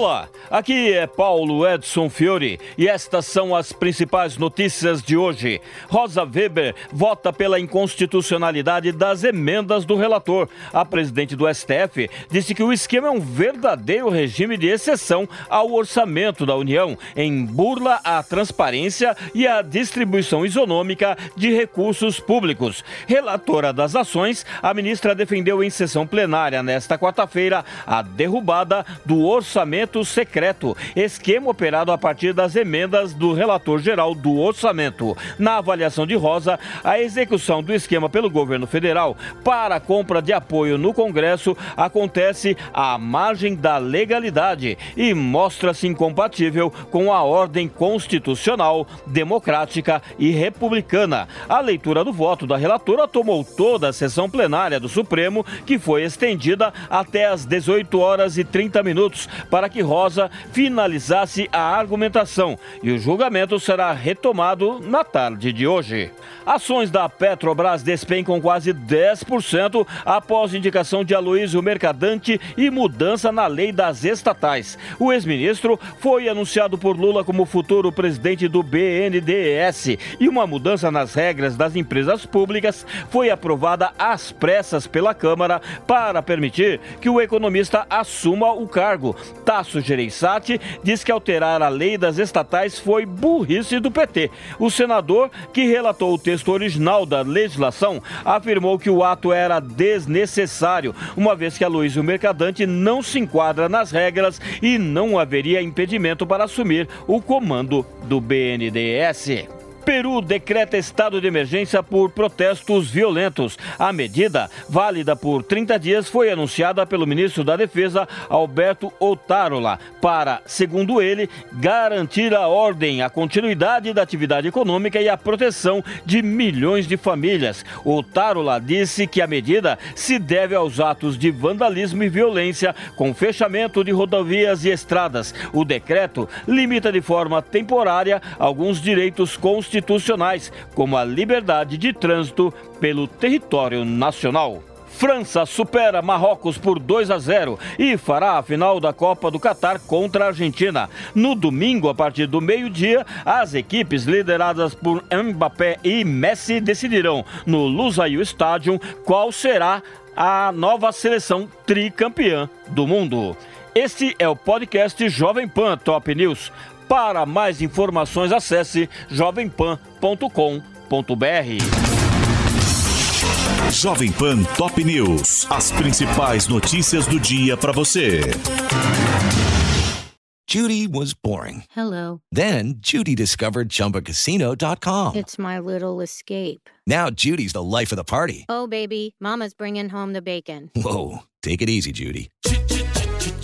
Olá, aqui é Paulo Edson Fiore e estas são as principais notícias de hoje. Rosa Weber vota pela inconstitucionalidade das emendas do relator. A presidente do STF disse que o esquema é um verdadeiro regime de exceção ao orçamento da União, em burla à transparência e à distribuição isonômica de recursos públicos. Relatora das ações, a ministra defendeu em sessão plenária nesta quarta-feira a derrubada do orçamento orçamento secreto, esquema operado a partir das emendas do relator geral do orçamento. Na avaliação de Rosa, a execução do esquema pelo governo federal para a compra de apoio no Congresso acontece à margem da legalidade e mostra-se incompatível com a ordem constitucional, democrática e republicana. A leitura do voto da relatora tomou toda a sessão plenária do Supremo, que foi estendida até às 18 horas e 30 minutos para que Rosa finalizasse a argumentação e o julgamento será retomado na tarde de hoje. Ações da Petrobras despencam quase 10% após indicação de Aloysio Mercadante e mudança na lei das estatais. O ex-ministro foi anunciado por Lula como futuro presidente do BNDES e uma mudança nas regras das empresas públicas foi aprovada às pressas pela Câmara para permitir que o economista assuma o cargo. Tasso Gereissati diz que alterar a lei das estatais foi burrice do PT. O senador, que relatou o texto original da legislação, afirmou que o ato era desnecessário, uma vez que a Luísio Mercadante não se enquadra nas regras e não haveria impedimento para assumir o comando do BNDES. Peru decreta estado de emergência por protestos violentos. A medida, válida por 30 dias, foi anunciada pelo ministro da Defesa, Alberto Otárola, para, segundo ele, garantir a ordem, a continuidade da atividade econômica e a proteção de milhões de famílias. Otárola disse que a medida se deve aos atos de vandalismo e violência, com fechamento de rodovias e estradas. O decreto limita de forma temporária alguns direitos constitucionais constitucionais, como a liberdade de trânsito pelo território nacional. França supera Marrocos por 2 a 0 e fará a final da Copa do Catar contra a Argentina. No domingo, a partir do meio-dia, as equipes lideradas por Mbappé e Messi decidirão no Lusail Stadium qual será a nova seleção tricampeã do mundo. Este é o podcast Jovem Pan Top News. Para mais informações, acesse jovempan.com.br. Jovem Pan Top News. As principais notícias do dia para você. Judy was boring. Hello. Then Judy discovered ChumbaCasino.com. It's my little escape. Now Judy's the life of the party. Oh, baby, Mama's bringing home the bacon. Whoa, take it easy, Judy.